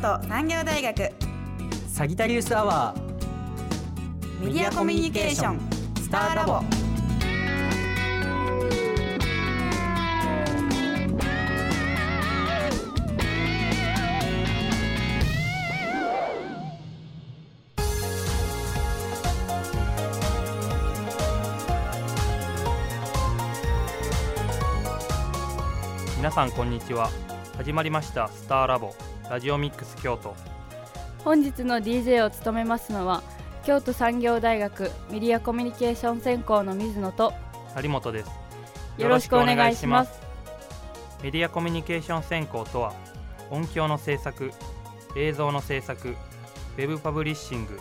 京都産業大学。サギタリウスアワー。メディアコミュニケーション。スターラボ。皆さんこんにちは。始まりました。スターラボラジオミックス京都。本日の DJ を務めますのは京都産業大学メディアコミュニケーション専攻の水野と成本です。よろしくお願いします。メディアコミュニケーション専攻とは音響の制作映像の制作ウェブパブリッシング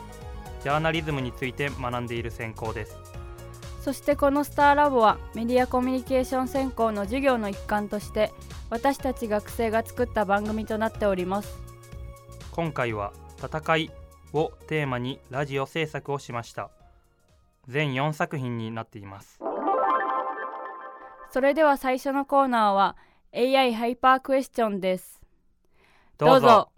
ジャーナリズムについて学んでいる専攻です。そしてこのスターラボはメディアコミュニケーション専攻の授業の一環として私たち学生が作った番組となっております。今回は戦いをテーマにラジオ制作をしました。全4作品になっています。それでは最初のコーナーは AI ハイパークエスチョンです。どうぞ。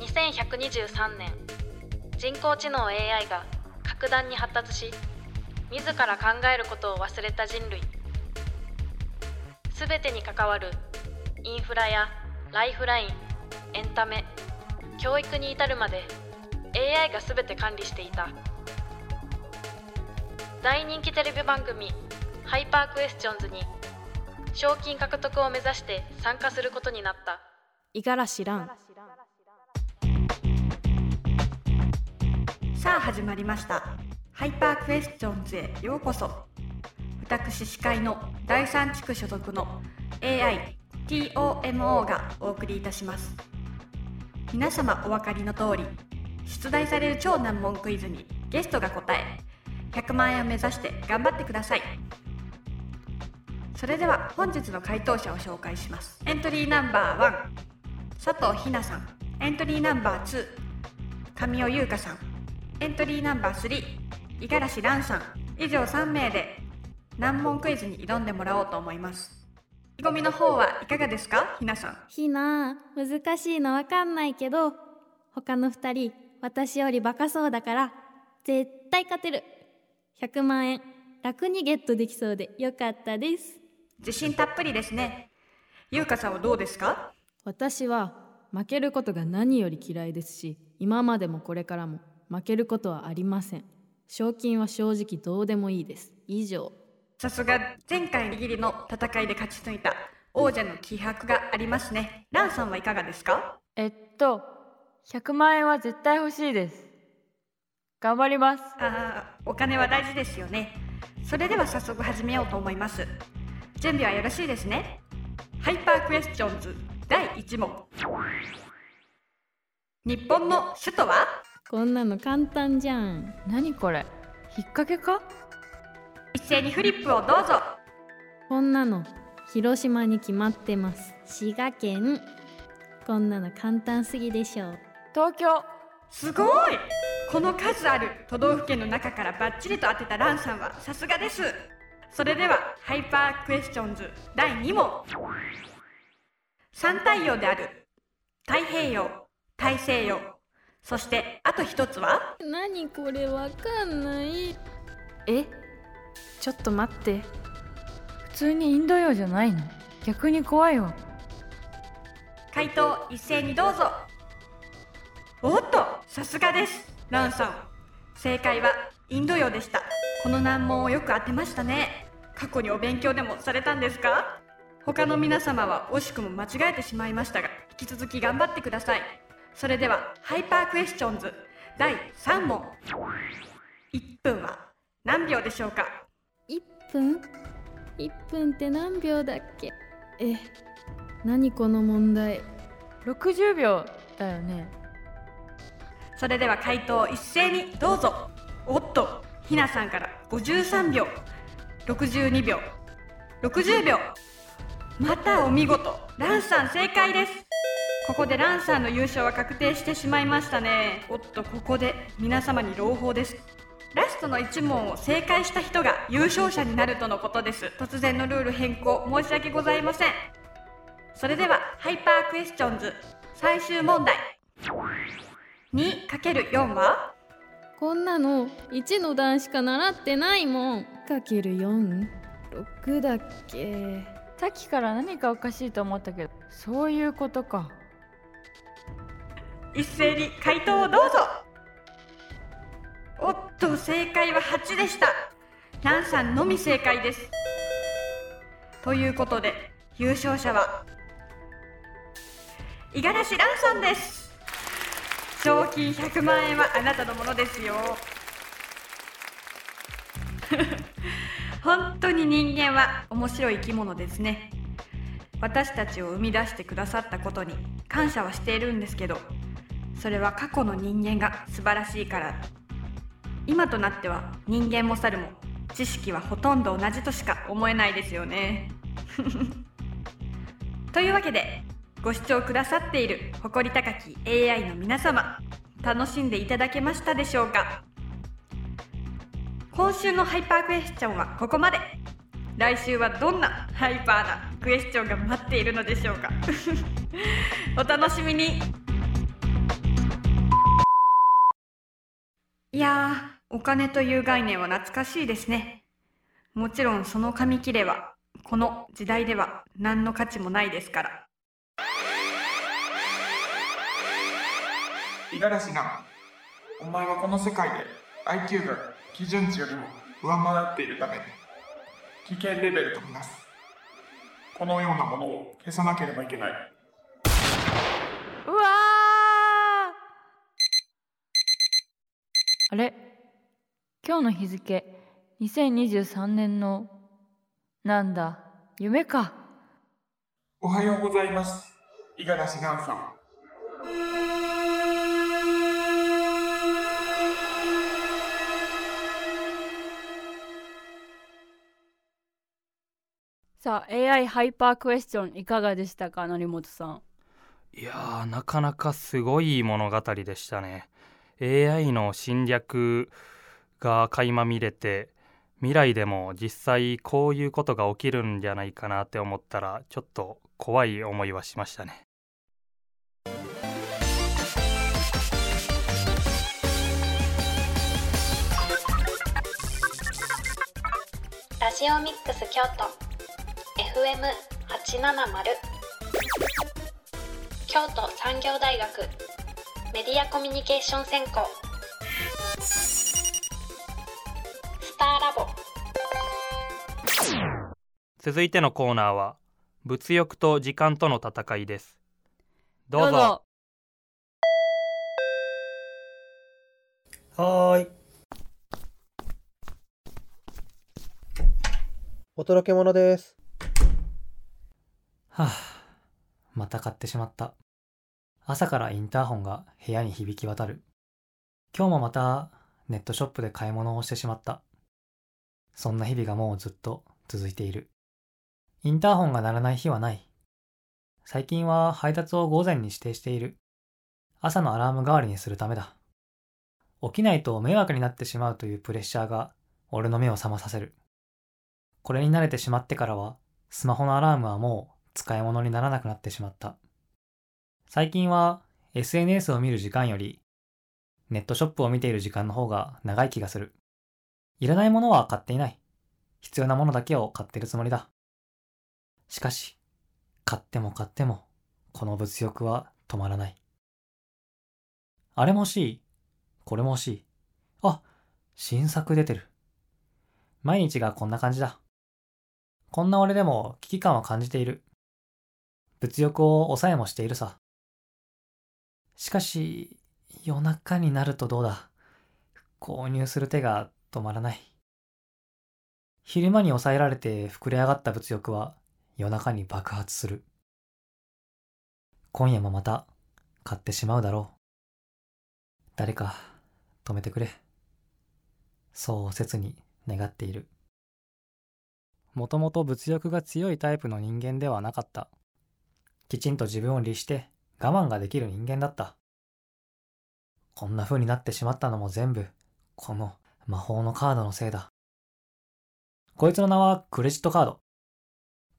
2123年人工知能 AI が格段に発達し自ら考えることを忘れた人類。すべてに関わるインフラやライフラインエンタメ教育に至るまで AI がすべて管理していた。大人気テレビ番組「ハイパークエスチョンズ」に賞金獲得を目指して参加することになった。五十嵐蘭。さあ始まりました。ハイパークエスチョンズへようこそ。私司会の第三地区所属の AITOMO がお送りいたします。皆様お分かりの通り出題される超難問クイズにゲストが答え100万円を目指して頑張ってください。それでは本日の回答者を紹介します。エントリーナンバー1佐藤ひなさん。エントリーナンバー2神尾優香さん。エントリーナンバー3五十嵐蘭さん。以上3名で難問クイズに挑んでもらおうと思います。意気込みの方はいかがですか？ひなさん。ひな難しいのわかんないけど他の二人私よりバカそうだから絶対勝てる。100万円楽にゲットできそうでよかったです。自信たっぷりですね。優香さんはどうですか？私は負けることが何より嫌いですし今までもこれからも負けることはありません。賞金は正直どうでもいいです。以上。さすが前回握りの戦いで勝ち抜いた。王者の気迫がありますね。ランさんはいかがですか？えっと100万円は絶対欲しいです。頑張ります。あーお金は大事ですよね。それでは早速始めようと思います。準備はよろしいですね？ハイパークエスチョンズ第1問。日本の首都は？こんなの簡単じゃん。何これ？引っ掛けか？一斉にフリップをどうぞ。こんなの広島に決まってます。滋賀県。こんなの簡単すぎでしょう。東京。すごい！この数ある都道府県の中からバッチリと当てたランさんはさすがです。それではハイパークエスチョンズ第2問。三大洋である。太平洋。大西洋そしてあと一つは？何これわかんない。え？ちょっと待って。普通にインド洋じゃないの？逆に怖いわ。回答一斉にどうぞ。おっとさすがです。ランさん。正解はインド洋でした。この難問をよく当てましたね。過去にお勉強でもされたんですか？他の皆様は惜しくも間違えてしまいましたが引き続き頑張ってくださいそれではハイパークエスチョンズ第3問。1分は何秒でしょうか？1分 ?1 分って何秒だっけ？え何この問題？60秒だよね。それでは回答一斉にどうぞ。おっとひなさんから53秒。62秒。60秒。またお見事。ランさん正解ですここでランさんの優勝は確定してしまいましたね。おっとここで皆様に朗報です。ラストの1問を正解した人が優勝者になるとのことです。突然のルール変更申し訳ございません。それではハイパークエスチョンズ最終問題。2×4 は？こんなの1の段しか習ってないもん。かける46だっけ。さっきから何かおかしいと思ったけどそういうことか一斉に回答をどうぞ。おっと正解は8でした。ランさんのみ正解です。ということで優勝者は五十嵐蘭さんです。賞金100万円はあなたのものですよ。本当に人間は面白い生き物ですね。私たちを生み出してくださったことに感謝はしているんですけどそれは過去の人間が素晴らしいから。今となっては人間も猿も知識はほとんど同じとしか思えないですよね。というわけでご視聴くださっている誇り高き AI の皆様楽しんでいただけましたでしょうか？今週のハイパークエスチョンはここまで。来週はどんなハイパーなクエスチョンが待っているのでしょうか？お楽しみに。いやーお金という概念は懐かしいですね。もちろんその紙切れはこの時代では何の価値もないですから。五十嵐なお前はこの世界で IQ が基準値よりも上回っているため危険レベルとみなす。このようなものを消さなければいけない。うわあれ？今日の日付2023年のなんだ？夢か。おはようございます。五十嵐蘭さん。さあ AI ハイパークエスチョンいかがでしたか？成本さん。いやーなかなかすごい物語でしたね AI の侵略が垣間見れて未来でも実際こういうことが起きるんじゃないかなって思ったらちょっと怖い思いはしましたね。ラジオミックス京都 FM870 京都産業大学メディアコミュニケーション専攻スターラボ続いてのコーナーは物欲と時間との戦いですどうぞはーい。お届け物です。はあ、また買ってしまった。朝からインターホンが部屋に響き渡る。今日もまたネットショップで買い物をしてしまった。そんな日々がもうずっと続いている。インターホンが鳴らない日はない。最近は配達を午前に指定している。朝のアラーム代わりにするためだ。起きないと迷惑になってしまうというプレッシャーが俺の目を覚まさせる。これに慣れてしまってからは、スマホのアラームはもう使い物にならなくなってしまった。最近は SNS を見る時間より、ネットショップを見ている時間の方が長い気がする。いらないものは買っていない。必要なものだけを買ってるつもりだ。しかし、買っても買っても、この物欲は止まらない。あれも欲しい。これも欲しい。あ、新作出てる。毎日がこんな感じだ。こんな俺でも危機感を感じている。物欲を抑えもしているさ。しかし、夜中になるとどうだ？購入する手が止まらない。昼間に抑えられて膨れ上がった物欲は夜中に爆発する。今夜もまた買ってしまうだろう。誰か止めてくれ。そう切に願っている。もともと物欲が強いタイプの人間ではなかった。きちんと自分を律して我慢ができる人間だった。こんな風になってしまったのも全部、この魔法のカードのせいだ。こいつの名はクレジットカード。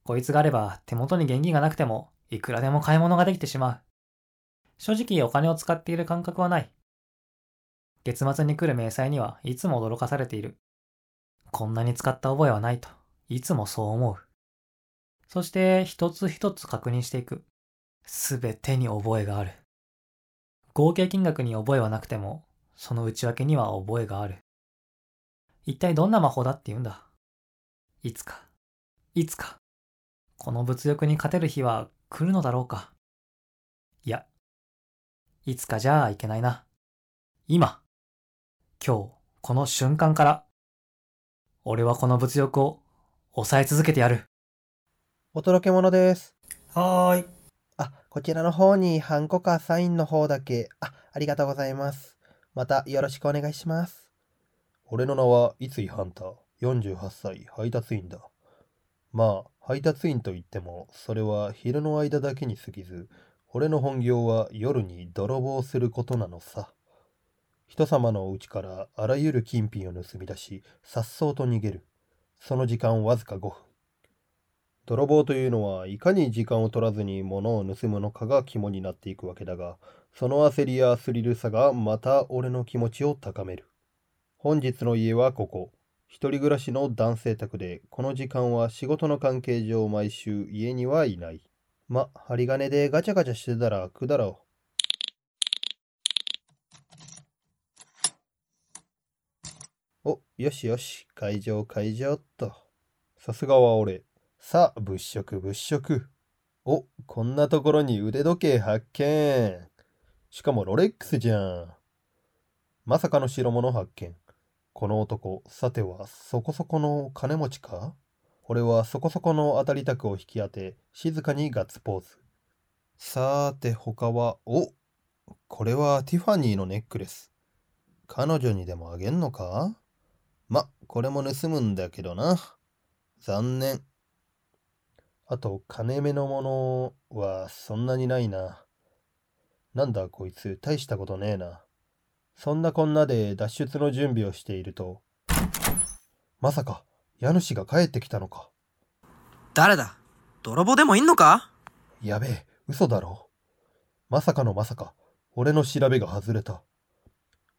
こいつがあれば手元に現金がなくてもいくらでも買い物ができてしまう。正直お金を使っている感覚はない。月末に来る明細にはいつも驚かされている。こんなに使った覚えはないといつもそう思う。そして一つ一つ確認していく。すべてに覚えがある。合計金額に覚えはなくても、その内訳には覚えがある。一体どんな魔法だって言うんだ？いつか、いつか、この物欲に勝てる日は来るのだろうか？いや、いつかじゃあいけないな。今、今日、この瞬間から、俺はこの物欲を抑え続けてやる。お届け物です。はーい。あ、こちらの方にハンコかサインの方だけ。あ、ありがとうございます。またよろしくお願いします。俺の名は三井ハンター、48歳、配達員だ。まあ、配達員といっても、それは昼の間だけに過ぎず、俺の本業は夜に泥棒することなのさ。人様のお家からあらゆる金品を盗み出し、颯爽と逃げる。その時間わずか5分。泥棒というのはいかに時間を取らずに物を盗むのかが肝になっていくわけだが、その焦りやスリルさがまた俺の気持ちを高める。本日の家はここ。一人暮らしの男性宅で、この時間は仕事の関係上毎週家にはいない。ま、針金でガチャガチャしてたら楽だろう。お、よしよし、会場会場っと。さすがは俺。さあ、物色物色。お、こんなところに腕時計発見。しかもロレックスじゃん。まさかの代物発見。この男、さてはそこそこの金持ちか？俺はそこそこの当たり宅を引き当て、静かにガッツポーズ。さーて他は、おこれはティファニーのネックレス。彼女にでもあげんのか？ま、これも盗むんだけどな。残念。あと、金目のものはそんなにないな。なんだこいつ、大したことねえな。そんなこんなで脱出の準備をしていると、まさか、家主が帰ってきたのか。誰だ？泥棒でもいんのか？やべえ、嘘だろ。まさかのまさか、俺の調べが外れた。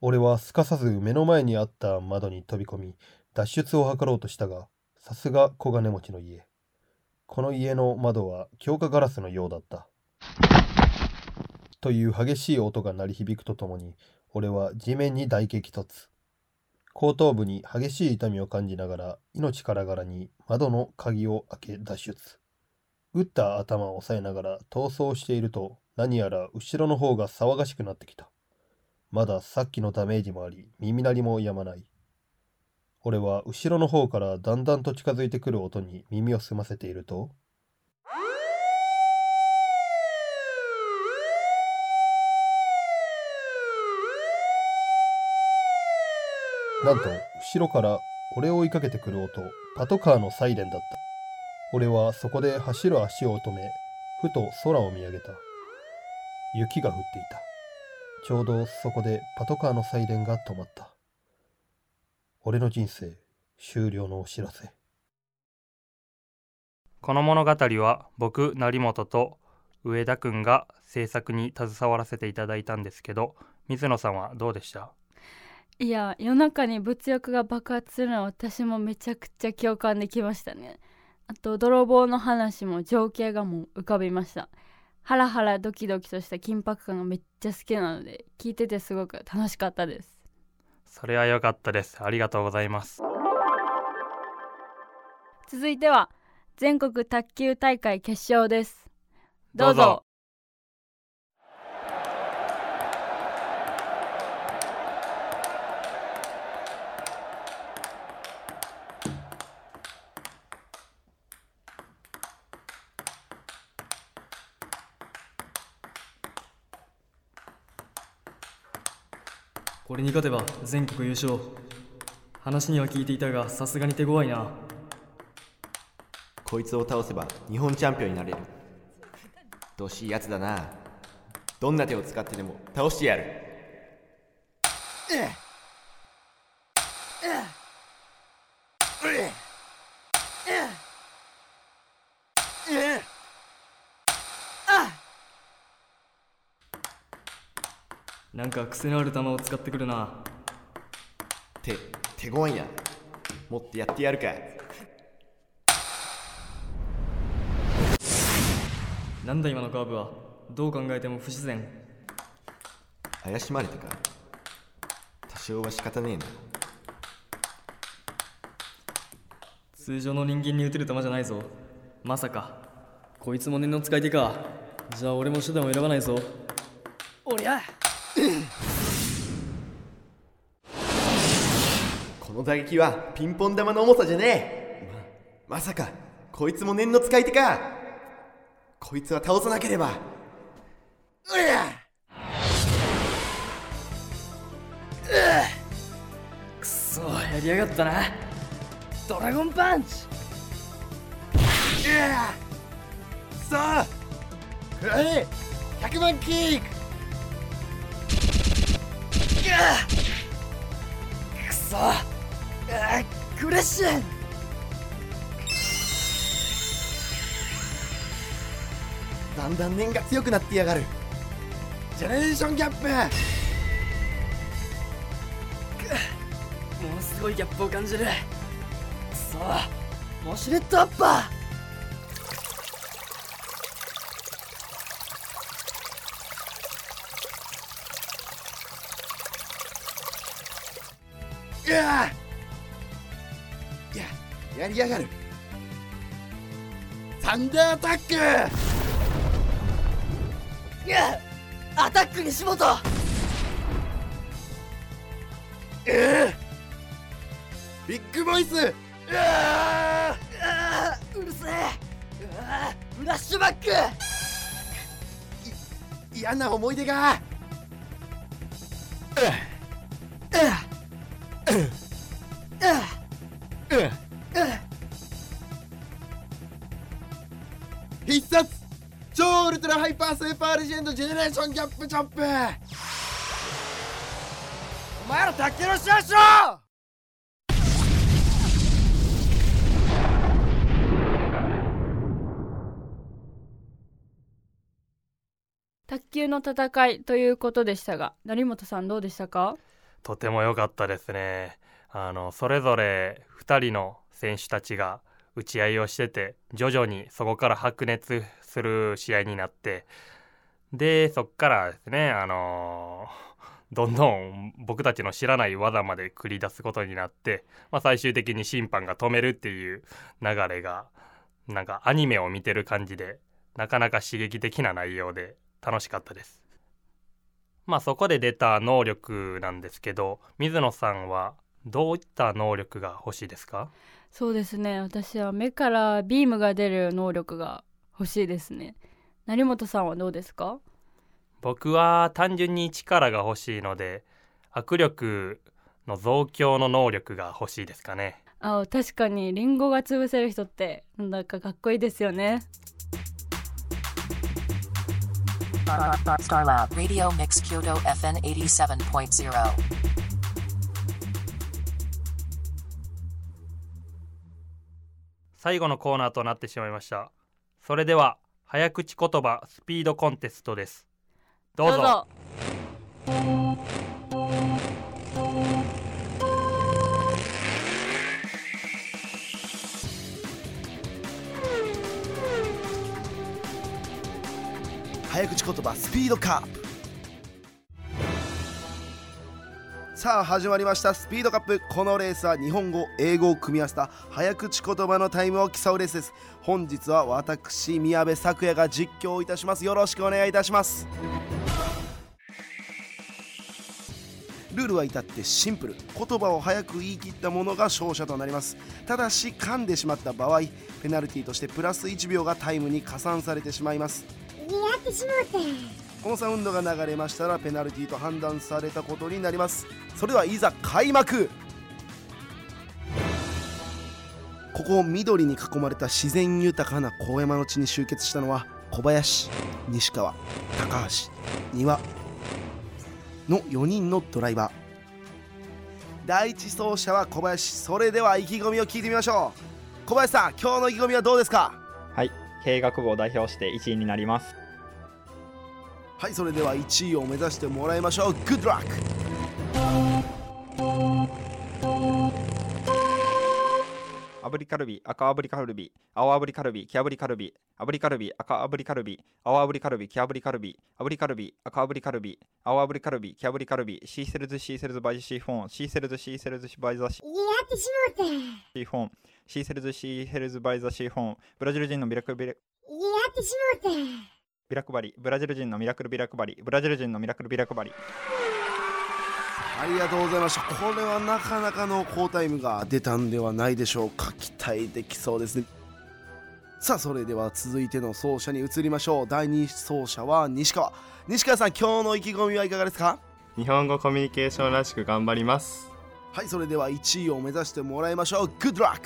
俺はすかさず目の前にあった窓に飛び込み、脱出を図ろうとしたが、さすが小金持ちの家。この家の窓は強化ガラスのようだった。という激しい音が鳴り響くとともに、俺は地面に大激突。後頭部に激しい痛みを感じながら、命からがらに窓の鍵を開け脱出。打った頭を押さえながら逃走していると、何やら後ろの方が騒がしくなってきた。まださっきのダメージもあり、耳鳴りも止まない。俺は後ろの方からだんだんと近づいてくる音に耳を澄ませていると、なんと、後ろから俺を追いかけてくる音、パトカーのサイレンだった。俺はそこで走る足を止め、ふと空を見上げた。雪が降っていた。ちょうどそこでパトカーのサイレンが止まった。俺の人生終了のお知らせ。この物語は僕成本と上田くんが制作に携わらせていただいたんですけど水野さんはどうでした？いや夜中に物欲が爆発するのは私もめちゃくちゃ共感できましたね。あと泥棒の話も情景がもう浮かびました。ハラハラドキドキとした緊迫感がめっちゃ好きなので聞いててすごく楽しかったですそれは良かったです。ありがとうございます。続いては全国卓球大会決勝です。どうぞこれに勝てば全国優勝。話には聞いていたがさすがに手強いな。こいつを倒せば日本チャンピオンになれる。どしいやつだな。どんな手を使ってでも倒してやる。か癖のある球を使ってくるな。手手ごわんや。もっとやってやるか。なんだ今のカーブは？どう考えても不自然。怪しまれたか。多少は仕方ねえな。通常の人間に打てる球じゃないぞ。まさか。こいつも念の使い手か。じゃあ俺も手段を選ばないぞ。おりゃの打撃はピンポン玉の重さじゃねえ。ままさかこいつも念の使い手か。こいつは倒さなければ。うやくそやりやがったな。ドラゴンパンチ。うやさあ食らえ。100万キック。くそ。あクレッシュ！だんだん念が強くなってやがる。ジェネレーションギャップ！ものすごいギャップを感じる。くそウォシュレットアッパうわややりやがる。サンダーアタック！ーいやアタック西本ううビッグボイス！うわあーうるせえ。フラッシュバック！嫌な思い出が。必ハイパースーパーレジェンドジェネレーションギャップチョップ。お前ら卓球の試合しろ！卓球の戦いということでしたが成本さんどうでしたか？とても良かったですね。あのそれぞれ2人の選手たちが打ち合いをしてて徐々にそこから白熱する試合になってでそっからですねあの どんどん僕たちの知らない技まで繰り出すことになって、まあ、最終的に審判が止めるっていう流れがなんかアニメを見てる感じでなかなか刺激的な内容で楽しかったです。まあそこで出た能力なんですけど水野さんはどういった能力が欲しいですか？そうですね。私は目からビームが出る能力が欲しいですね。成本さんはどうですか？僕は単純に力が欲しいので握力の増強の能力が欲しいですかね。あ確かにリンゴが潰せる人ってなんだかかっこいいですよね。Starlab Radio Mix Kyoto FN 87.0. 最後のコーナーとなってしまいました。それでは早口言葉スピードコンテストです。どうぞ。早口言葉スピードカップさあ始まりました。スピードカップ。このレースは日本語英語を組み合わせた早口言葉のタイムを競うレースです。本日は私宮部咲也が実況いたします。よろしくお願いいたします。ルールは至ってシンプル。言葉を早く言い切った者が勝者となります。ただし噛んでしまった場合ペナルティとしてプラス1秒がタイムに加算されてしまいます。やってしまうて。このサウンドが流れましたらペナルティと判断されたことになります。それではいざ開幕。ここ緑に囲まれた自然豊かな高山の地に集結したのは小林西川高橋丹羽の4人のドライバー。第一走者は小林。それでは意気込みを聞いてみましょう。小林さん今日の意気込みはどうですか？はい。経営学部を代表して1位になります。はいそれでは1位を目指してもらいましょう。Good luck! 炙りカルビ赤炙りカルビ青炙りカルビ黄炙りカルビ炙りカルビ赤炙りカルビ青炙りカルビ黄炙りカルビ炙りカルビ赤炙りカルビ青炙りカルビ黄炙りカルビ She sells seashells by seashore she sells seashells by the sea やってしまった。 seashore she sells seashells by the seashore ブラジル人のミラクルビラやってしまったビラ配りブラジル人のミラクルビラ配りブラジル人のミラクルビラ配りありがとうございました。これはなかなかの好タイムが出たんではないでしょうか。期待できそうですね。さあそれでは続いての走者に移りましょう。第2走者は西川。西川さん今日の意気込みはいかがですか？日本語コミュニケーションらしく頑張ります。はいそれでは1位を目指してもらいましょう。Good luck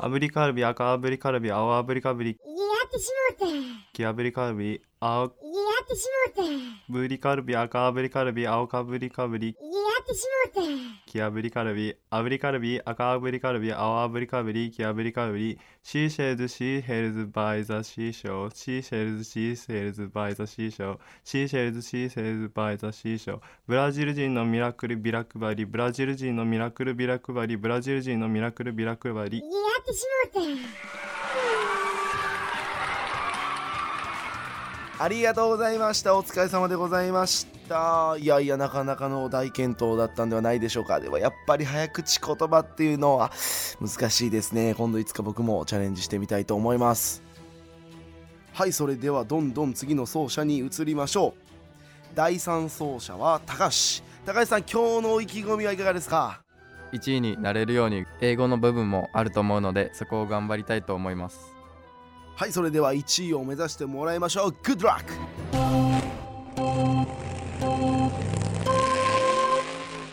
炙りカルビ赤炙りカルビ青炙りカルビ。やってしまった黄炙りカルビ青やってしまったブリカルビ赤炙りカルビ青かぶりカルビやってしまった黄炙りカルビ炙りカルビ赤炙りカルビ青炙りカルビ黄炙りカルビ。 She sells seashells by the seashore she sells seashells by the seashore she sells seashells by the seashore ブラジル人のミラクルビラ配りブラジル人のミラクルビラ配りブラジル人のミラクルビラ配りやってしまったありがとうございました。お疲れ様でございました。いやいやなかなかの大健闘だったんではないでしょうか。ではやっぱり早口言葉っていうのは難しいですね。今度いつか僕もチャレンジしてみたいと思います。はいそれではどんどん次の走者に移りましょう。第3走者は高橋。高橋さん今日の意気込みはいかがですか？1位になれるように英語の部分もあると思うのでそこを頑張りたいと思います。はいそれでは1位を目指してもらいましょう。Good luck!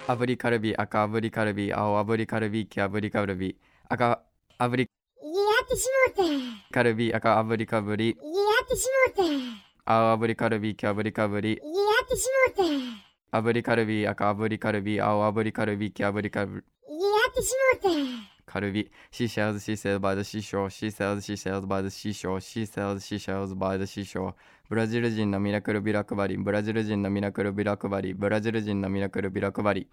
炙りカルビ赤炙りカルビ青炙りカルビ黄炙りカルビ赤炙りやってしまったカルビ赤炙りカブリやってしまった青炙りカルビ黄炙りカブリやってしまった炙りカルビ赤炙りカルビ青炙りカルビ黄炙りカブリやってしまったカルビ She sells, she sells by the seashore. She sells, she sells by the seashore. She sells, she sells by the seashore. ブラジル人のミラクルビラ配りブラジル人のミラクルビラ配りブラジル人のミラクルビラ配り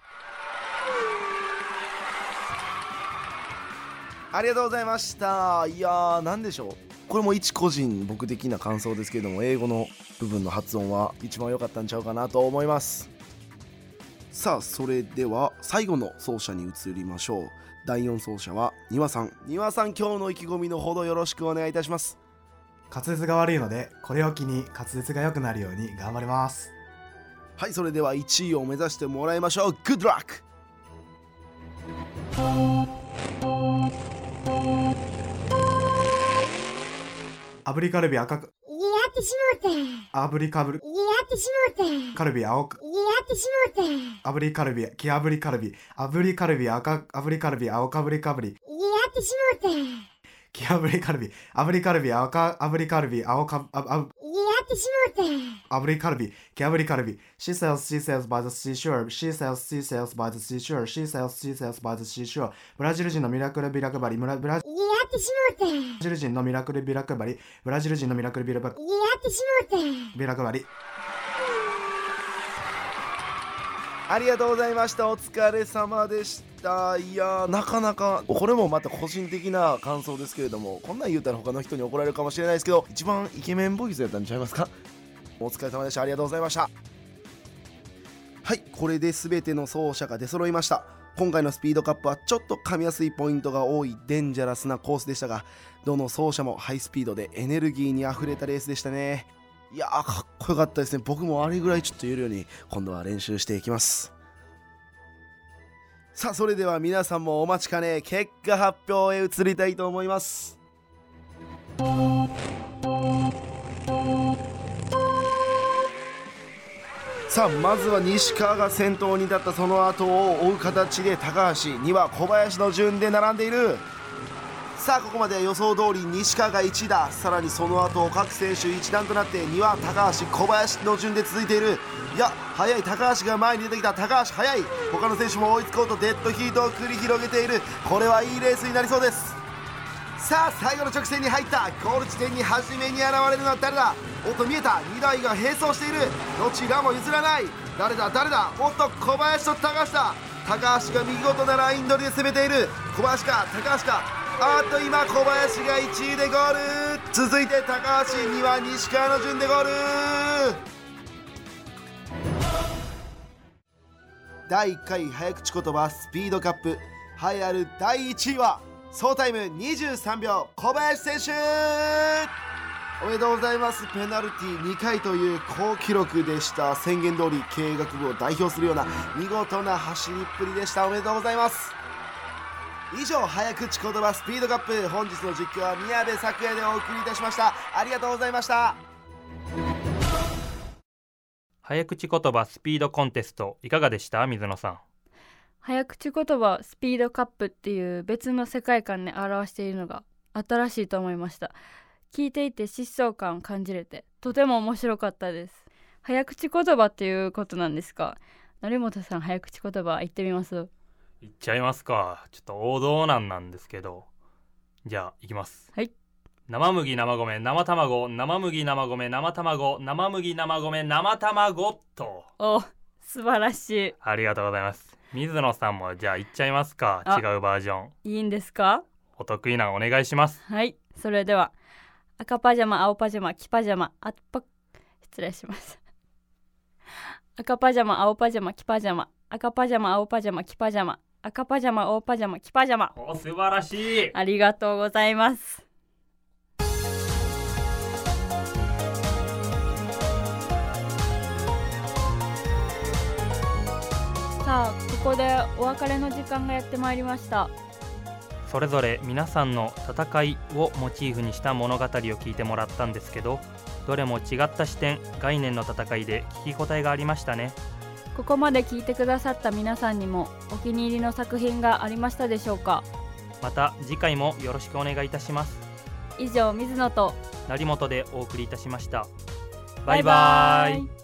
ありがとうございました。いやー何でしょう。これも一個人僕的な感想ですけれども英語の部分の発音は一番良かったんちゃうかなと思います。さあそれでは最後の走者に移りましょう。第4走者は庭さん。庭さん今日の意気込みのほどよろしくお願いいたします。滑舌が悪いのでこれを機に滑舌が良くなるように頑張ります。はいそれでは1位を目指してもらいましょう。Good luck! 炙りカルビ赤くやってしまった炙りカブリやってしまったカルビ青くやってしまった炙りカルビ黄炙りカルビ。炙りカルビ赤炙りカルビ青かぶりカブリやってしまった黄炙りカルビ炙りカルビ赤炙りカルビ青かああやってしまった炙りカルビ黄炙りカルビ。She sells she sells by the seashore. She sells she sells by the seashore. She sells she sells by the seashore. ブラジル人のミラクルビラ配り。ブラブラやってしまったやブラジル人のミラクルビラ配り。ブラジル人のミラクルビラ配り。ってしまったビラ配りありがとうございました。お疲れ様でした。いやなかなかこれもまた個人的な感想ですけれどもこんなん言うたら他の人に怒られるかもしれないですけど一番イケメンボイスやったんちゃいますか？お疲れ様でした。ありがとうございました。はいこれで全ての走者が出揃いました。今回のスピードカップはちょっと噛みやすいポイントが多いデンジャラスなコースでしたがどの走者もハイスピードでエネルギーにあふれたレースでしたね。いやーかっこよかったですね。僕もあれぐらいちょっと言えるように今度は練習していきます。さあそれでは皆さんもお待ちかね。結果発表へ移りたいと思います。さあまずは西川が先頭に立ったその後を追う形で高橋には小林の順で並んでいる。さあここまで予想通り西川が1打。さらにその後各選手一段となって丹羽高橋小林の順で続いている。いや早い。高橋が前に出てきた。高橋早い。他の選手も追いつこうとデッドヒートを繰り広げている。これはいいレースになりそうです。さあ最後の直線に入った。ゴール地点に初めに現れるのは誰だ？おっと見えた。2台が並走している。どちらも譲らない。誰だ？誰だ？おっと小林と高橋だ。高橋が見事なライン取りで攻めている。小林か？高橋か？あっと今小林が1位でゴール続いて高橋には西川の順でゴール第1回早口言葉スピードカップ栄えある第1位は総タイム23秒小林選手。おめでとうございます。ペナルティ2回という好記録でした。宣言通り経営学部を代表するような見事な走りっぷりでした。おめでとうございます。以上早口言葉スピードカップ本日の実況は宮部咲也でお送りいたしました。ありがとうございました。早口言葉スピードコンテストいかがでした？水野さん。早口言葉スピードカップっていう別の世界観で表しているのが新しいと思いました。聞いていて疾走感を感じれてとても面白かったです。早口言葉っていうことなんですか？成本さん早口言葉言ってみます？いっちゃいますか。ちょっと王道なんなんですけど。じゃあいきます。はい。生麦生米。生卵。生麦生米。生卵。生麦生米。生卵と。お素晴らしい。ありがとうございます。水野さんもじゃあいっちゃいますか。あ。違うバージョン。いいんですか？お得意なのお願いします。はい。それでは赤パジャマ青パジャマ黄パジャマあっぱ失礼します。赤パジャマ青パジャマ黄パジャマ。赤パジャマ青パジャマ黄パジャマ赤パジャマ青パジャマ黄パジャマ。お素晴らしい。ありがとうございます。さあここでお別れの時間がやってまいりました。それぞれ皆さんの戦いをモチーフにした物語を聞いてもらったんですけどどれも違った視点概念の戦いで聞き応えがありましたねここまで聞いてくださった皆さんにもお気に入りの作品がありましたでしょうか？また次回もよろしくお願いいたします。以上水野と成本でお送りいたしました。バイバイ